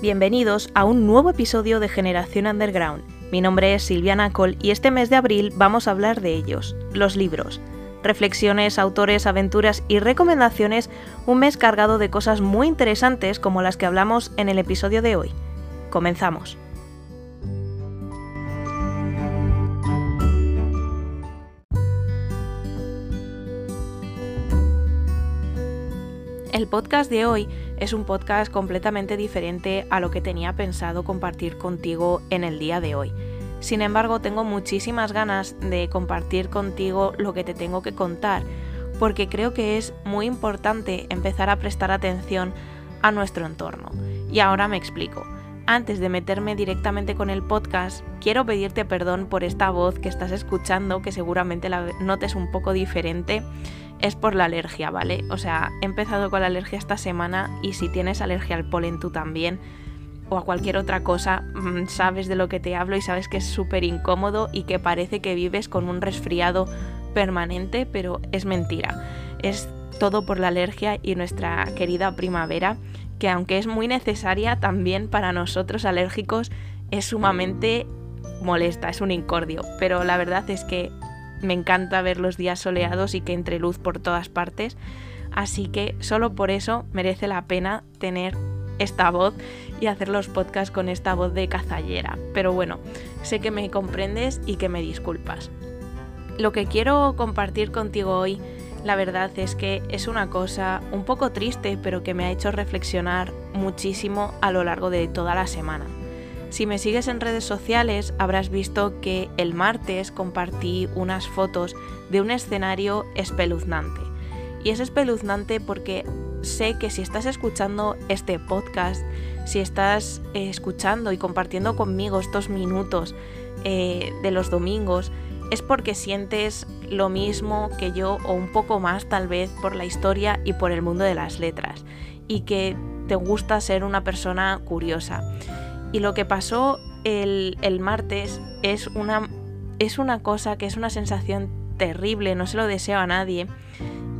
Bienvenidos a un nuevo episodio de Generación Underground. Mi nombre es Silviana Cole y este mes de abril vamos a hablar de ellos, los libros. Reflexiones, autores, aventuras y recomendaciones, un mes cargado de cosas muy interesantes como las que hablamos en el episodio de hoy. Comenzamos. El podcast de hoy es un podcast completamente diferente a lo que tenía pensado compartir contigo en el día de hoy. Sin embargo, tengo muchísimas ganas de compartir contigo lo que te tengo que contar, porque creo que es muy importante empezar a prestar atención a nuestro entorno. Y ahora me explico. Antes de meterme directamente con el podcast, quiero pedirte perdón por esta voz que estás escuchando, que seguramente la notes un poco diferente es por la alergia, ¿vale? O sea, he empezado con la alergia esta semana y si tienes alergia al polen tú también o a cualquier otra cosa, mm, sabes de lo que te hablo y sabes que es súper incómodo y que parece que vives con un resfriado permanente, pero es mentira. Es todo por la alergia y nuestra querida primavera, que aunque es muy necesaria también para nosotros alérgicos, es sumamente molesta, es un incordio. Pero la verdad es que me encanta ver los días soleados y que entre luz por todas partes. Así que solo por eso merece la pena tener esta voz y hacer los podcasts con esta voz de cazallera. Pero bueno, sé que me comprendes y que me disculpas. Lo que quiero compartir contigo hoy, la verdad es que es una cosa un poco triste, pero que me ha hecho reflexionar muchísimo a lo largo de toda la semana. Si me sigues en redes sociales habrás visto que el martes compartí unas fotos de un escenario espeluznante. Y es espeluznante porque sé que si estás escuchando este podcast, si estás eh, escuchando y compartiendo conmigo estos minutos eh, de los domingos, es porque sientes lo mismo que yo o un poco más tal vez por la historia y por el mundo de las letras y que te gusta ser una persona curiosa. Y lo que pasó el, martes es una, es una cosa que es una sensación terrible, no se lo deseo a nadie.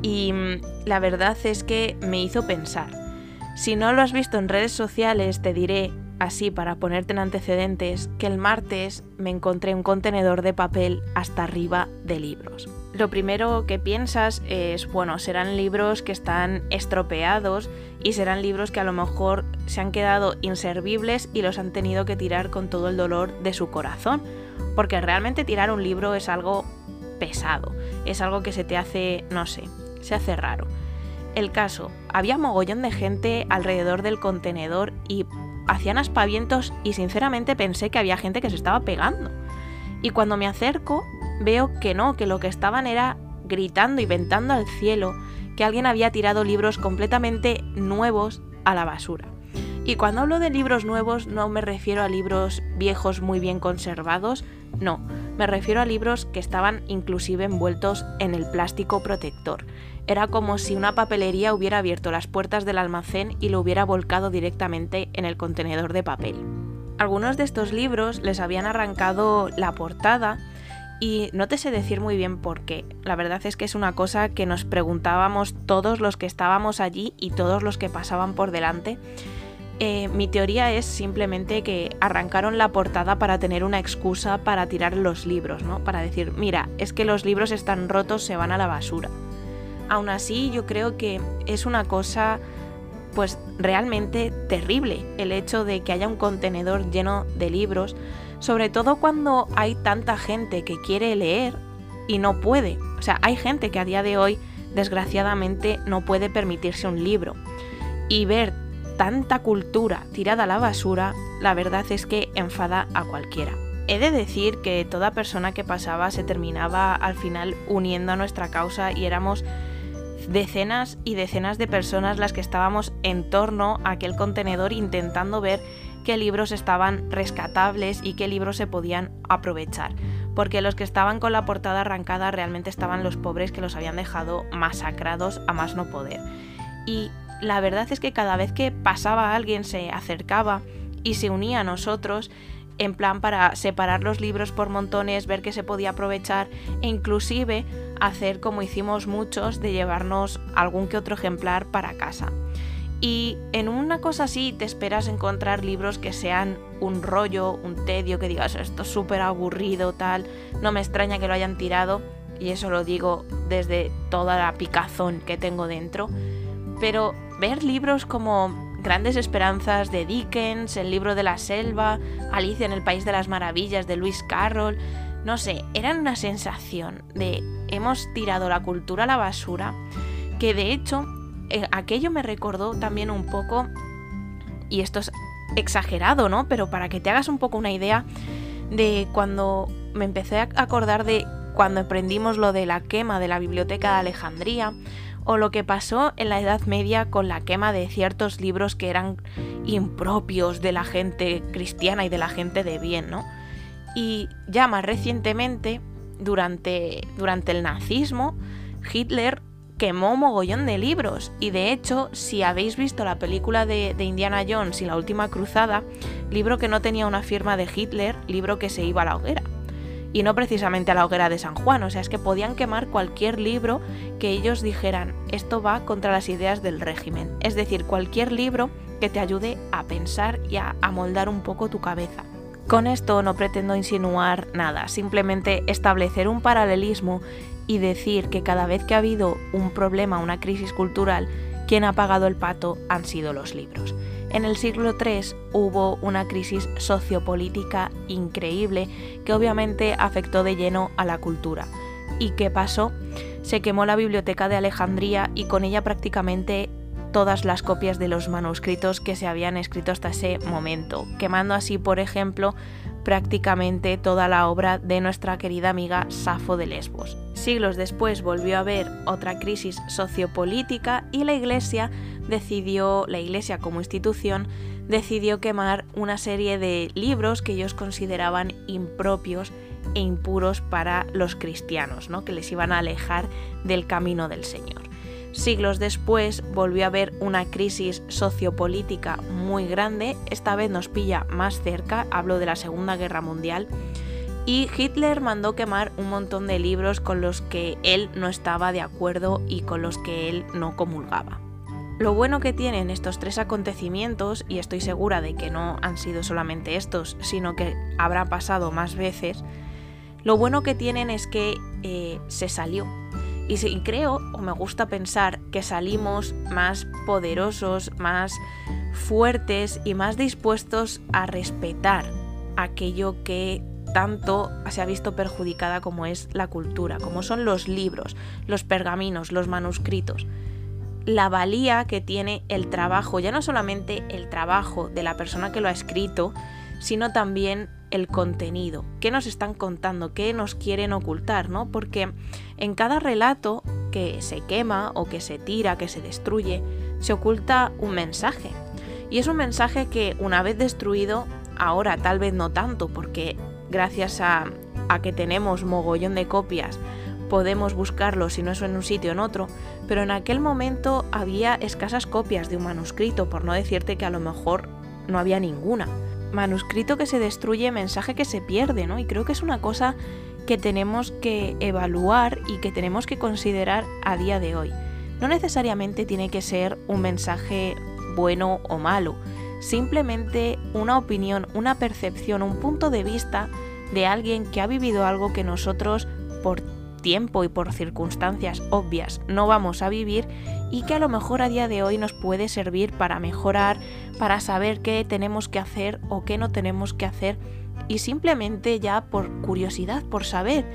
Y mm, la verdad es que me hizo pensar. Si no lo has visto en redes sociales, te diré, así para ponerte en antecedentes, que el martes me encontré un contenedor de papel hasta arriba de libros. Lo primero que piensas es, bueno, serán libros que están estropeados y serán libros que a lo mejor se han quedado inservibles y los han tenido que tirar con todo el dolor de su corazón. Porque realmente tirar un libro es algo pesado, es algo que se te hace, no sé, se hace raro. El caso, había mogollón de gente alrededor del contenedor y hacían aspavientos y sinceramente pensé que había gente que se estaba pegando. Y cuando me acerco, veo que no, que lo que estaban era gritando y ventando al cielo que alguien había tirado libros completamente nuevos a la basura. Y cuando hablo de libros nuevos no me refiero a libros viejos muy bien conservados, no, me refiero a libros que estaban inclusive envueltos en el plástico protector. Era como si una papelería hubiera abierto las puertas del almacén y lo hubiera volcado directamente en el contenedor de papel. Algunos de estos libros les habían arrancado la portada y no te sé decir muy bien por qué. La verdad es que es una cosa que nos preguntábamos todos los que estábamos allí y todos los que pasaban por delante eh, mi teoría es simplemente que arrancaron la portada para tener una excusa para tirar los libros, ¿no? Para decir, mira, es que los libros están rotos, se van a la basura. Aún así, yo creo que es una cosa pues realmente terrible el hecho de que haya un contenedor lleno de libros, sobre todo cuando hay tanta gente que quiere leer y no puede. O sea, hay gente que a día de hoy desgraciadamente no puede permitirse un libro. Y ver tanta cultura tirada a la basura, la verdad es que enfada a cualquiera. He de decir que toda persona que pasaba se terminaba al final uniendo a nuestra causa y éramos decenas y decenas de personas las que estábamos en torno a aquel contenedor intentando ver qué libros estaban rescatables y qué libros se podían aprovechar. Porque los que estaban con la portada arrancada realmente estaban los pobres que los habían dejado masacrados a más no poder. Y la verdad es que cada vez que pasaba alguien se acercaba y se unía a nosotros en plan para separar los libros por montones, ver qué se podía aprovechar e inclusive hacer como hicimos muchos de llevarnos algún que otro ejemplar para casa. Y en una cosa así te esperas encontrar libros que sean un rollo, un tedio, que digas esto es súper aburrido, tal. No me extraña que lo hayan tirado, y eso lo digo desde toda la picazón que tengo dentro. Pero ver libros como Grandes Esperanzas de Dickens, El libro de la selva, Alicia en el País de las Maravillas de Lewis Carroll, no sé, eran una sensación de hemos tirado la cultura a la basura, que de hecho eh, aquello me recordó también un poco, y esto es exagerado, ¿no? Pero para que te hagas un poco una idea de cuando me empecé a acordar de cuando emprendimos lo de la quema de la biblioteca de Alejandría, o lo que pasó en la Edad Media con la quema de ciertos libros que eran impropios de la gente cristiana y de la gente de bien, ¿no? Y ya más recientemente, durante, durante el nazismo, Hitler quemó mogollón de libros. Y de hecho, si habéis visto la película de, de, Indiana Jones y la última cruzada, libro que no tenía una firma de Hitler, libro que se iba a la hoguera y no precisamente a la hoguera de San Juan, o sea, es que podían quemar cualquier libro que ellos dijeran, esto va contra las ideas del régimen, es decir, cualquier libro que te ayude a pensar y a amoldar un poco tu cabeza. Con esto no pretendo insinuar nada, simplemente establecer un paralelismo y decir que cada vez que ha habido un problema, una crisis cultural, quien ha pagado el pato han sido los libros. En el siglo III hubo una crisis sociopolítica increíble que obviamente afectó de lleno a la cultura. ¿Y qué pasó? Se quemó la biblioteca de Alejandría y con ella prácticamente todas las copias de los manuscritos que se habían escrito hasta ese momento, quemando así, por ejemplo, prácticamente toda la obra de nuestra querida amiga Safo de Lesbos. Siglos después volvió a haber otra crisis sociopolítica y la Iglesia decidió, la Iglesia como institución, decidió quemar una serie de libros que ellos consideraban impropios e impuros para los cristianos, ¿no? que les iban a alejar del camino del Señor. Siglos después volvió a haber una crisis sociopolítica muy grande, esta vez nos pilla más cerca, hablo de la Segunda Guerra Mundial, y Hitler mandó quemar un montón de libros con los que él no estaba de acuerdo y con los que él no comulgaba. Lo bueno que tienen estos tres acontecimientos, y estoy segura de que no han sido solamente estos, sino que habrá pasado más veces, lo bueno que tienen es que eh, se salió. Y, y creo, o me gusta pensar, que salimos más poderosos, más fuertes y más dispuestos a respetar aquello que tanto se ha visto perjudicada como es la cultura, como son los libros, los pergaminos, los manuscritos. La valía que tiene el trabajo, ya no solamente el trabajo de la persona que lo ha escrito, sino también el contenido, qué nos están contando, qué nos quieren ocultar, ¿no? Porque en cada relato que se quema o que se tira, que se destruye, se oculta un mensaje. Y es un mensaje que una vez destruido, ahora tal vez no tanto, porque gracias a, a que tenemos mogollón de copias, podemos buscarlo si no es en un sitio en otro, pero en aquel momento había escasas copias de un manuscrito, por no decirte que a lo mejor no había ninguna. Manuscrito que se destruye, mensaje que se pierde, ¿no? Y creo que es una cosa que tenemos que evaluar y que tenemos que considerar a día de hoy. No necesariamente tiene que ser un mensaje bueno o malo, simplemente una opinión, una percepción, un punto de vista de alguien que ha vivido algo que nosotros por tiempo y por circunstancias obvias no vamos a vivir y que a lo mejor a día de hoy nos puede servir para mejorar, para saber qué tenemos que hacer o qué no tenemos que hacer y simplemente ya por curiosidad, por saber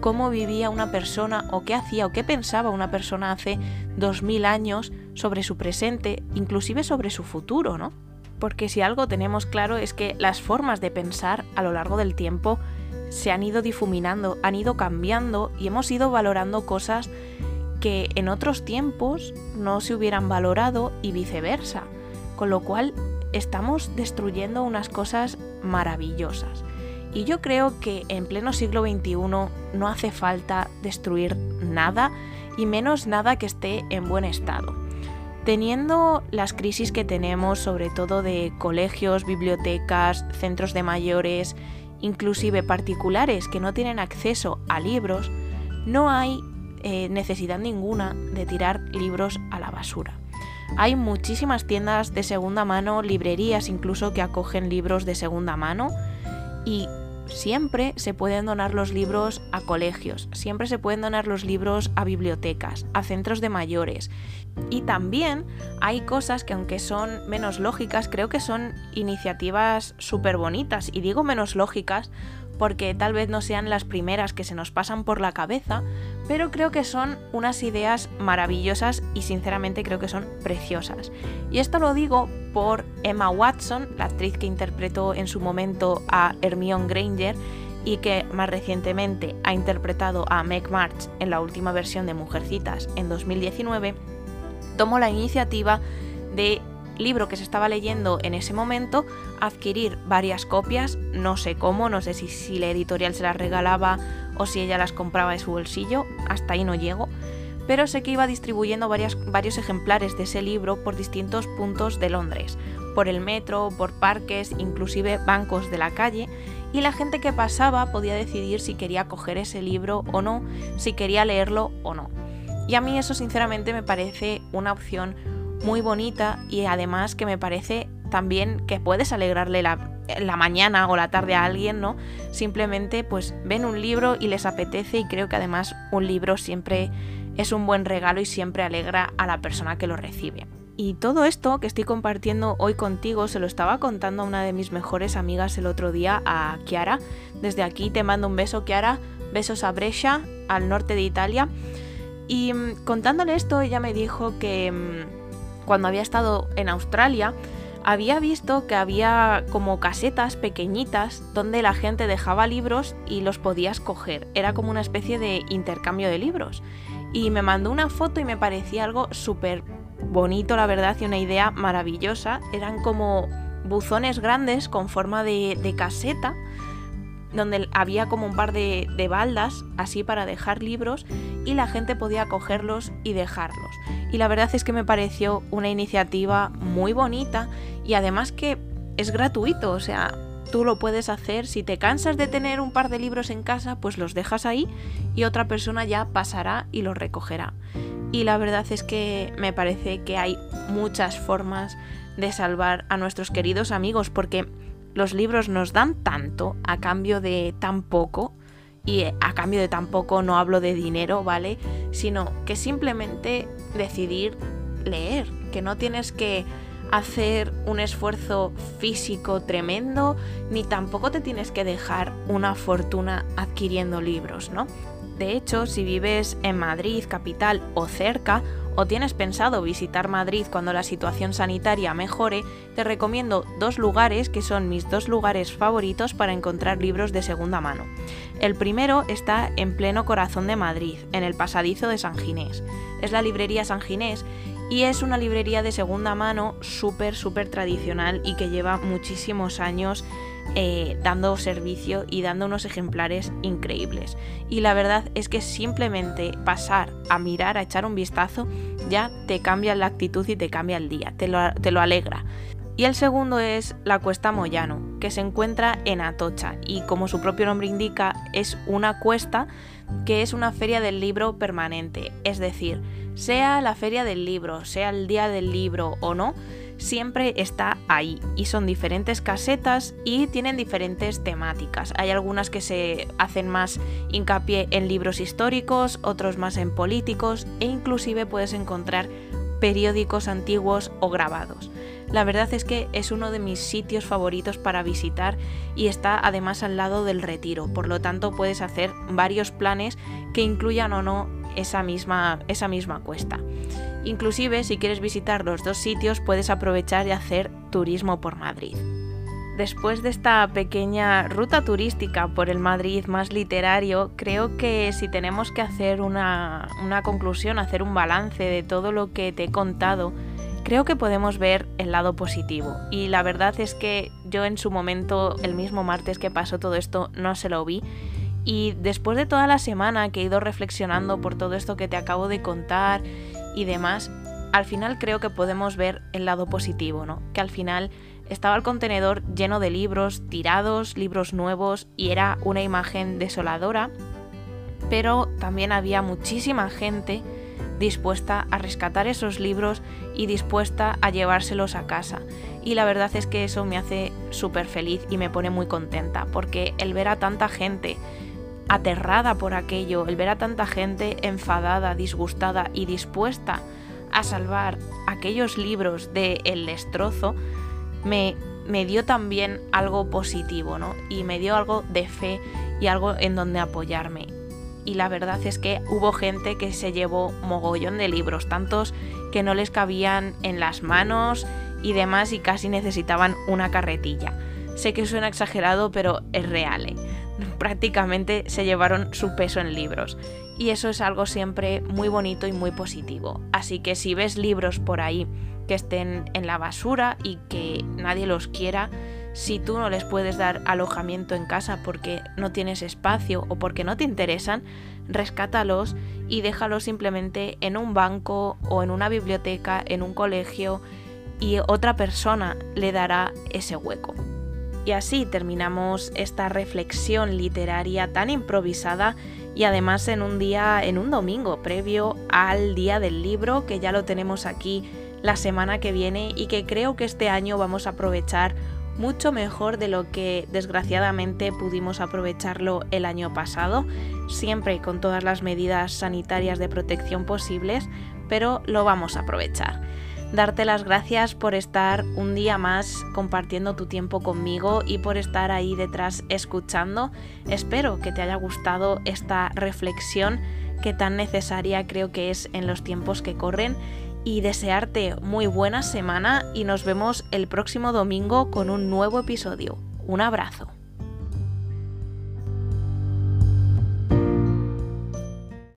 cómo vivía una persona o qué hacía o qué pensaba una persona hace dos mil años sobre su presente, inclusive sobre su futuro, ¿no? Porque si algo tenemos claro es que las formas de pensar a lo largo del tiempo se han ido difuminando, han ido cambiando y hemos ido valorando cosas que en otros tiempos no se hubieran valorado y viceversa. Con lo cual estamos destruyendo unas cosas maravillosas. Y yo creo que en pleno siglo XXI no hace falta destruir nada y menos nada que esté en buen estado. Teniendo las crisis que tenemos, sobre todo de colegios, bibliotecas, centros de mayores inclusive particulares que no tienen acceso a libros, no hay eh, necesidad ninguna de tirar libros a la basura. Hay muchísimas tiendas de segunda mano, librerías incluso que acogen libros de segunda mano y siempre se pueden donar los libros a colegios, siempre se pueden donar los libros a bibliotecas, a centros de mayores. Y también hay cosas que aunque son menos lógicas, creo que son iniciativas súper bonitas. Y digo menos lógicas porque tal vez no sean las primeras que se nos pasan por la cabeza, pero creo que son unas ideas maravillosas y sinceramente creo que son preciosas. Y esto lo digo por Emma Watson, la actriz que interpretó en su momento a Hermione Granger y que más recientemente ha interpretado a Meg March en la última versión de Mujercitas en 2019, tomó la iniciativa de libro que se estaba leyendo en ese momento, adquirir varias copias, no sé cómo, no sé si, si la editorial se las regalaba o si ella las compraba de su bolsillo, hasta ahí no llego, pero sé que iba distribuyendo varios ejemplares de ese libro por distintos puntos de Londres, por el metro, por parques, inclusive bancos de la calle, y la gente que pasaba podía decidir si quería coger ese libro o no, si quería leerlo o no. Y a mí eso sinceramente me parece una opción muy bonita y además que me parece también que puedes alegrarle la, la, mañana o la tarde a alguien, ¿no? Simplemente pues ven un libro y les apetece y creo que además un libro siempre es un buen regalo y siempre alegra a la persona que lo recibe. Y todo esto que estoy compartiendo hoy contigo se lo estaba contando a una de mis mejores amigas el otro día, a Chiara. Desde aquí te mando un beso, Chiara. Besos a Brescia, al norte de Italia. Y mm, contándole esto, ella me dijo que mm, cuando había estado en Australia, había visto que había como casetas pequeñitas donde la gente dejaba libros y los podías coger. Era como una especie de intercambio de libros. Y me mandó una foto y me parecía algo súper bonito, la verdad, y una idea maravillosa. Eran como buzones grandes con forma de, de caseta donde había como un par de, baldas así para dejar libros y la gente podía cogerlos y dejarlos. Y la verdad es que me pareció una iniciativa muy bonita y además que es gratuito, o sea, tú lo puedes hacer. Si te cansas de tener un par de libros en casa, pues los dejas ahí y otra persona ya pasará y los recogerá. Y la verdad es que me parece que hay muchas formas de salvar a nuestros queridos amigos porque los libros nos dan tanto a cambio de tan poco. Y a cambio de tan poco no hablo de dinero, ¿vale? Sino que simplemente decidir leer, que no tienes que hacer un esfuerzo físico tremendo, ni tampoco te tienes que dejar una fortuna adquiriendo libros, ¿no? De hecho, si vives en Madrid, capital o cerca, o tienes pensado visitar Madrid cuando la situación sanitaria mejore, te recomiendo dos lugares que son mis dos lugares favoritos para encontrar libros de segunda mano. El primero está en pleno corazón de Madrid, en el pasadizo de San Ginés. Es la librería San Ginés y es una librería de segunda mano súper, súper tradicional y que lleva muchísimos años eh, dando servicio y dando unos ejemplares increíbles. Y la verdad es que simplemente pasar a mirar, a echar un vistazo, ya te cambia la actitud y te cambia el día, te lo, te lo alegra. Y el segundo es la Cuesta Moyano, que se encuentra en Atocha y como su propio nombre indica es una cuesta que es una feria del libro permanente, es decir, sea la feria del libro, sea el día del libro o no, siempre está ahí y son diferentes casetas y tienen diferentes temáticas. Hay algunas que se hacen más hincapié en libros históricos, otros más en políticos e inclusive puedes encontrar periódicos antiguos o grabados. La verdad es que es uno de mis sitios favoritos para visitar y está además al lado del retiro, por lo tanto puedes hacer varios planes que incluyan o no esa misma, esa misma cuesta. Inclusive si quieres visitar los dos sitios puedes aprovechar y hacer turismo por Madrid. Después de esta pequeña ruta turística por el Madrid más literario, creo que si tenemos que hacer una, una conclusión, hacer un balance de todo lo que te he contado, creo que podemos ver el lado positivo. Y la verdad es que yo en su momento, el mismo martes que pasó todo esto, no se lo vi y después de toda la semana que he ido reflexionando por todo esto que te acabo de contar y demás, al final creo que podemos ver el lado positivo, ¿no? Que al final estaba el contenedor lleno de libros, tirados, libros nuevos, y era una imagen desoladora, pero también había muchísima gente dispuesta a rescatar esos libros y dispuesta a llevárselos a casa. Y la verdad es que eso me hace súper feliz y me pone muy contenta, porque el ver a tanta gente aterrada por aquello, el ver a tanta gente enfadada, disgustada y dispuesta a salvar aquellos libros del el destrozo, me, me dio también algo positivo, ¿no? Y me dio algo de fe y algo en donde apoyarme. Y la verdad es que hubo gente que se llevó mogollón de libros, tantos que no les cabían en las manos y demás y casi necesitaban una carretilla. Sé que suena exagerado, pero es real. ¿eh? Prácticamente se llevaron su peso en libros. Y eso es algo siempre muy bonito y muy positivo. Así que si ves libros por ahí que estén en la basura y que nadie los quiera, si tú no les puedes dar alojamiento en casa porque no tienes espacio o porque no te interesan, rescátalos y déjalos simplemente en un banco o en una biblioteca, en un colegio y otra persona le dará ese hueco. Y así terminamos esta reflexión literaria tan improvisada y además en un día, en un domingo previo al día del libro que ya lo tenemos aquí la semana que viene y que creo que este año vamos a aprovechar mucho mejor de lo que desgraciadamente pudimos aprovecharlo el año pasado, siempre con todas las medidas sanitarias de protección posibles, pero lo vamos a aprovechar. Darte las gracias por estar un día más compartiendo tu tiempo conmigo y por estar ahí detrás escuchando. Espero que te haya gustado esta reflexión que tan necesaria creo que es en los tiempos que corren y desearte muy buena semana y nos vemos el próximo domingo con un nuevo episodio. Un abrazo.